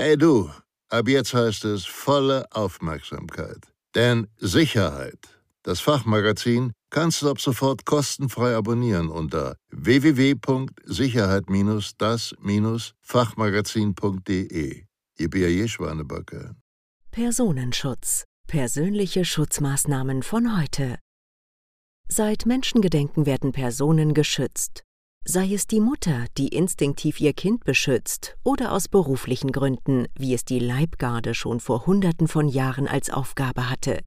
Hey du, ab jetzt heißt es volle Aufmerksamkeit. Denn Sicherheit, das Fachmagazin, kannst du ab sofort kostenfrei abonnieren unter www.sicherheit-das-fachmagazin.de. Ihr B.A.J. Schwanebacke. Personenschutz. Persönliche Schutzmaßnahmen von heute. Seit Menschengedenken werden Personen geschützt. Sei es die Mutter, die instinktiv ihr Kind beschützt, oder aus beruflichen Gründen, wie es die Leibgarde schon vor Hunderten von Jahren als Aufgabe hatte.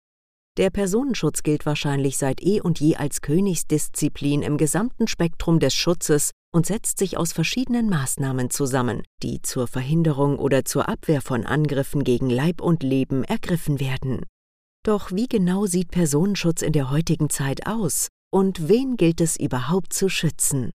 Der Personenschutz gilt wahrscheinlich seit eh und je als Königsdisziplin im gesamten Spektrum des Schutzes und setzt sich aus verschiedenen Maßnahmen zusammen, die zur Verhinderung oder zur Abwehr von Angriffen gegen Leib und Leben ergriffen werden. Doch wie genau sieht Personenschutz in der heutigen Zeit aus und wen gilt es überhaupt zu schützen?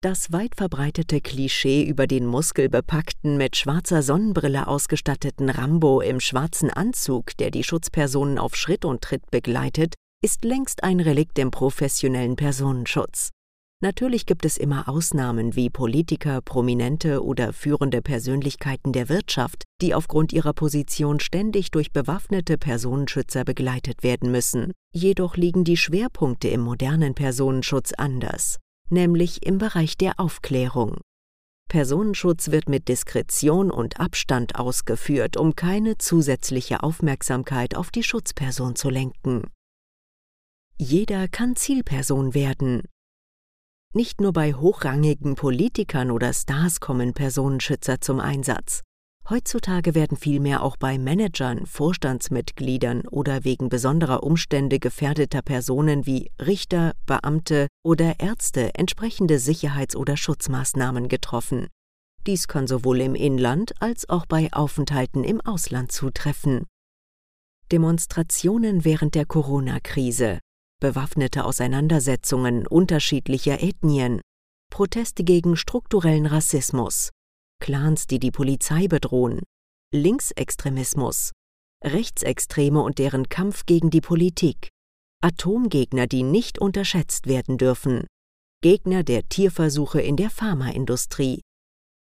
Das weit verbreitete Klischee über den muskelbepackten, mit schwarzer Sonnenbrille ausgestatteten Rambo im schwarzen Anzug, der die Schutzpersonen auf Schritt und Tritt begleitet, ist längst ein Relikt im professionellen Personenschutz. Natürlich gibt es immer Ausnahmen wie Politiker, Prominente oder führende Persönlichkeiten der Wirtschaft, die aufgrund ihrer Position ständig durch bewaffnete Personenschützer begleitet werden müssen. Jedoch liegen die Schwerpunkte im modernen Personenschutz anders nämlich im Bereich der Aufklärung. Personenschutz wird mit Diskretion und Abstand ausgeführt, um keine zusätzliche Aufmerksamkeit auf die Schutzperson zu lenken. Jeder kann Zielperson werden. Nicht nur bei hochrangigen Politikern oder Stars kommen Personenschützer zum Einsatz. Heutzutage werden vielmehr auch bei Managern, Vorstandsmitgliedern oder wegen besonderer Umstände gefährdeter Personen wie Richter, Beamte oder Ärzte entsprechende Sicherheits- oder Schutzmaßnahmen getroffen. Dies kann sowohl im Inland als auch bei Aufenthalten im Ausland zutreffen. Demonstrationen während der Corona-Krise, bewaffnete Auseinandersetzungen unterschiedlicher Ethnien, Proteste gegen strukturellen Rassismus, Clans, die die Polizei bedrohen, Linksextremismus, Rechtsextreme und deren Kampf gegen die Politik, Atomgegner, die nicht unterschätzt werden dürfen, Gegner der Tierversuche in der Pharmaindustrie.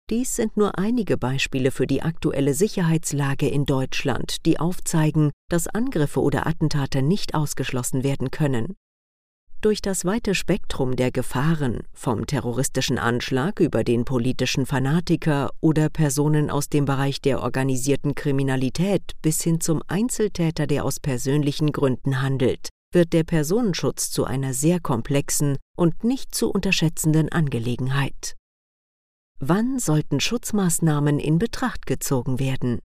Dies sind nur einige Beispiele für die aktuelle Sicherheitslage in Deutschland, die aufzeigen, dass Angriffe oder Attentate nicht ausgeschlossen werden können. Durch das weite Spektrum der Gefahren, vom terroristischen Anschlag über den politischen Fanatiker oder Personen aus dem Bereich der organisierten Kriminalität bis hin zum Einzeltäter, der aus persönlichen Gründen handelt, wird der Personenschutz zu einer sehr komplexen und nicht zu unterschätzenden Angelegenheit. Wann sollten Schutzmaßnahmen in Betracht gezogen werden?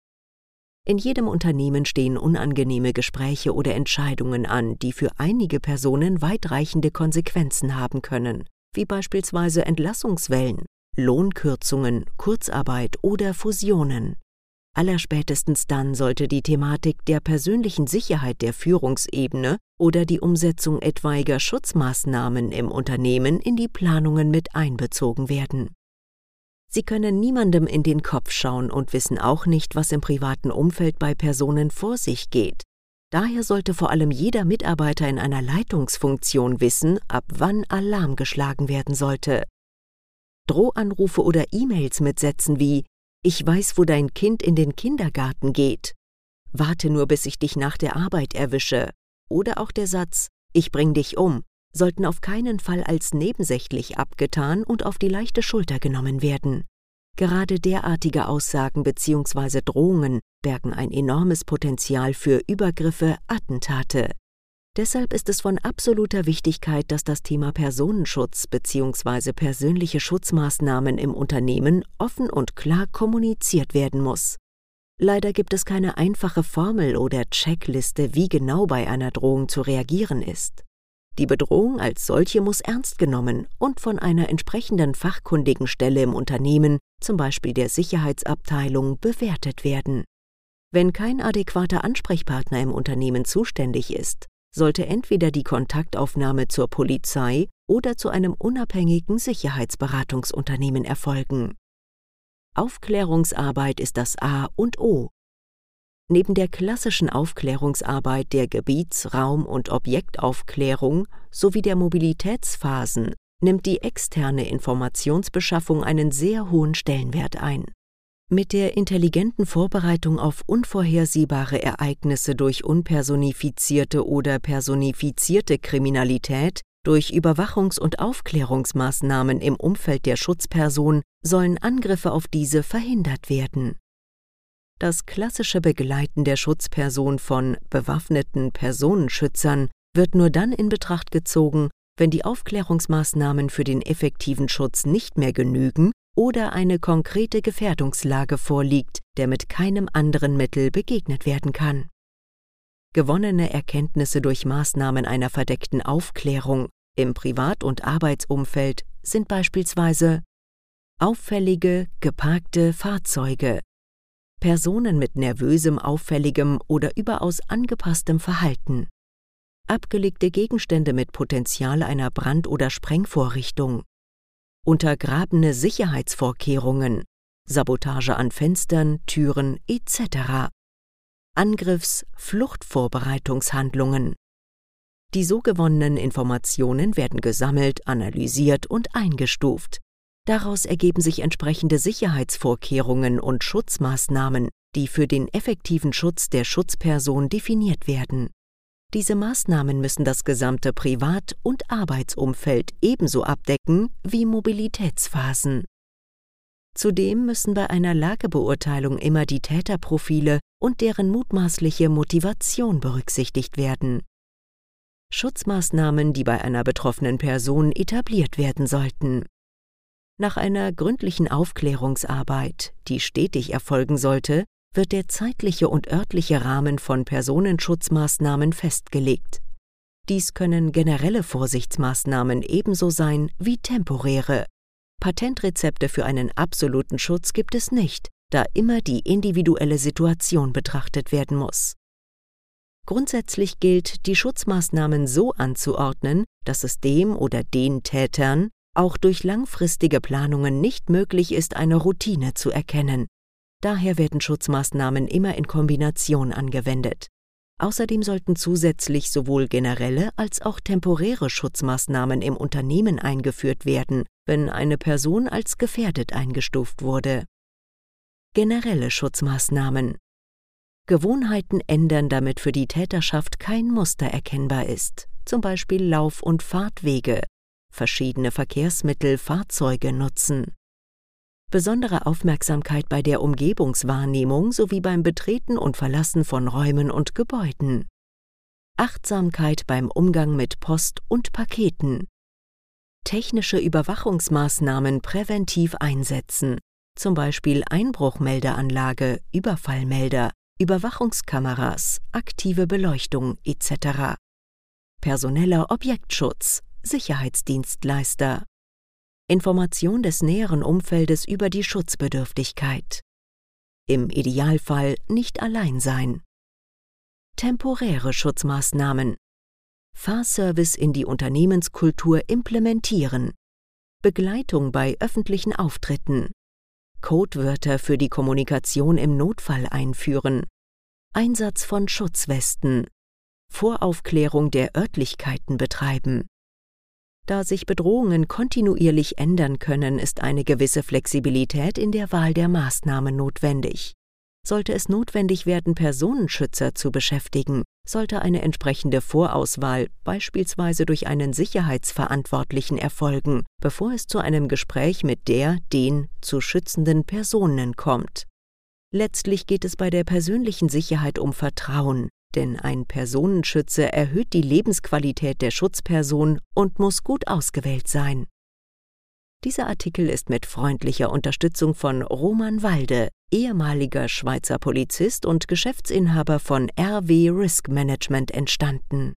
In jedem Unternehmen stehen unangenehme Gespräche oder Entscheidungen an, die für einige Personen weitreichende Konsequenzen haben können, wie beispielsweise Entlassungswellen, Lohnkürzungen, Kurzarbeit oder Fusionen. Allerspätestens dann sollte die Thematik der persönlichen Sicherheit der Führungsebene oder die Umsetzung etwaiger Schutzmaßnahmen im Unternehmen in die Planungen mit einbezogen werden. Sie können niemandem in den Kopf schauen und wissen auch nicht, was im privaten Umfeld bei Personen vor sich geht. Daher sollte vor allem jeder Mitarbeiter in einer Leitungsfunktion wissen, ab wann Alarm geschlagen werden sollte. Drohanrufe oder E-Mails mit Sätzen wie Ich weiß, wo dein Kind in den Kindergarten geht. Warte nur, bis ich dich nach der Arbeit erwische. Oder auch der Satz Ich bring dich um sollten auf keinen Fall als nebensächlich abgetan und auf die leichte Schulter genommen werden. Gerade derartige Aussagen bzw. Drohungen bergen ein enormes Potenzial für Übergriffe, Attentate. Deshalb ist es von absoluter Wichtigkeit, dass das Thema Personenschutz bzw. persönliche Schutzmaßnahmen im Unternehmen offen und klar kommuniziert werden muss. Leider gibt es keine einfache Formel oder Checkliste, wie genau bei einer Drohung zu reagieren ist. Die Bedrohung als solche muss ernst genommen und von einer entsprechenden fachkundigen Stelle im Unternehmen, zum Beispiel der Sicherheitsabteilung, bewertet werden. Wenn kein adäquater Ansprechpartner im Unternehmen zuständig ist, sollte entweder die Kontaktaufnahme zur Polizei oder zu einem unabhängigen Sicherheitsberatungsunternehmen erfolgen. Aufklärungsarbeit ist das A und O Neben der klassischen Aufklärungsarbeit der Gebiets-, Raum- und Objektaufklärung sowie der Mobilitätsphasen nimmt die externe Informationsbeschaffung einen sehr hohen Stellenwert ein. Mit der intelligenten Vorbereitung auf unvorhersehbare Ereignisse durch unpersonifizierte oder personifizierte Kriminalität, durch Überwachungs- und Aufklärungsmaßnahmen im Umfeld der Schutzperson sollen Angriffe auf diese verhindert werden. Das klassische Begleiten der Schutzperson von bewaffneten Personenschützern wird nur dann in Betracht gezogen, wenn die Aufklärungsmaßnahmen für den effektiven Schutz nicht mehr genügen oder eine konkrete Gefährdungslage vorliegt, der mit keinem anderen Mittel begegnet werden kann. Gewonnene Erkenntnisse durch Maßnahmen einer verdeckten Aufklärung im Privat- und Arbeitsumfeld sind beispielsweise auffällige, geparkte Fahrzeuge, Personen mit nervösem, auffälligem oder überaus angepasstem Verhalten, abgelegte Gegenstände mit Potenzial einer Brand- oder Sprengvorrichtung, untergrabene Sicherheitsvorkehrungen, Sabotage an Fenstern, Türen etc. Angriffs-, Fluchtvorbereitungshandlungen. Die so gewonnenen Informationen werden gesammelt, analysiert und eingestuft. Daraus ergeben sich entsprechende Sicherheitsvorkehrungen und Schutzmaßnahmen, die für den effektiven Schutz der Schutzperson definiert werden. Diese Maßnahmen müssen das gesamte Privat- und Arbeitsumfeld ebenso abdecken wie Mobilitätsphasen. Zudem müssen bei einer Lagebeurteilung immer die Täterprofile und deren mutmaßliche Motivation berücksichtigt werden. Schutzmaßnahmen, die bei einer betroffenen Person etabliert werden sollten. Nach einer gründlichen Aufklärungsarbeit, die stetig erfolgen sollte, wird der zeitliche und örtliche Rahmen von Personenschutzmaßnahmen festgelegt. Dies können generelle Vorsichtsmaßnahmen ebenso sein wie temporäre. Patentrezepte für einen absoluten Schutz gibt es nicht, da immer die individuelle Situation betrachtet werden muss. Grundsätzlich gilt, die Schutzmaßnahmen so anzuordnen, dass es dem oder den Tätern auch durch langfristige Planungen nicht möglich ist, eine Routine zu erkennen, Daher werden Schutzmaßnahmen immer in Kombination angewendet. Außerdem sollten zusätzlich sowohl generelle als auch temporäre Schutzmaßnahmen im Unternehmen eingeführt werden, wenn eine Person als gefährdet eingestuft wurde. Generelle Schutzmaßnahmen Gewohnheiten ändern, damit für die Täterschaft kein Muster erkennbar ist, zum Beispiel Lauf- und Fahrtwege, verschiedene Verkehrsmittel, Fahrzeuge nutzen besondere Aufmerksamkeit bei der Umgebungswahrnehmung sowie beim Betreten und Verlassen von Räumen und Gebäuden. Achtsamkeit beim Umgang mit Post und Paketen. Technische Überwachungsmaßnahmen präventiv einsetzen, zum Beispiel Einbruchmeldeanlage, Überfallmelder, Überwachungskameras, aktive Beleuchtung etc. Personeller Objektschutz, Sicherheitsdienstleister. Information des näheren Umfeldes über die Schutzbedürftigkeit. Im Idealfall nicht allein sein. Temporäre Schutzmaßnahmen. Fahrservice in die Unternehmenskultur implementieren. Begleitung bei öffentlichen Auftritten. Codewörter für die Kommunikation im Notfall einführen. Einsatz von Schutzwesten. Voraufklärung der Örtlichkeiten betreiben. Da sich Bedrohungen kontinuierlich ändern können, ist eine gewisse Flexibilität in der Wahl der Maßnahmen notwendig. Sollte es notwendig werden, Personenschützer zu beschäftigen, sollte eine entsprechende Vorauswahl beispielsweise durch einen Sicherheitsverantwortlichen erfolgen, bevor es zu einem Gespräch mit der, den zu schützenden Personen kommt. Letztlich geht es bei der persönlichen Sicherheit um Vertrauen, denn ein Personenschütze erhöht die Lebensqualität der Schutzperson und muss gut ausgewählt sein. Dieser Artikel ist mit freundlicher Unterstützung von Roman Walde, ehemaliger Schweizer Polizist und Geschäftsinhaber von RW Risk Management entstanden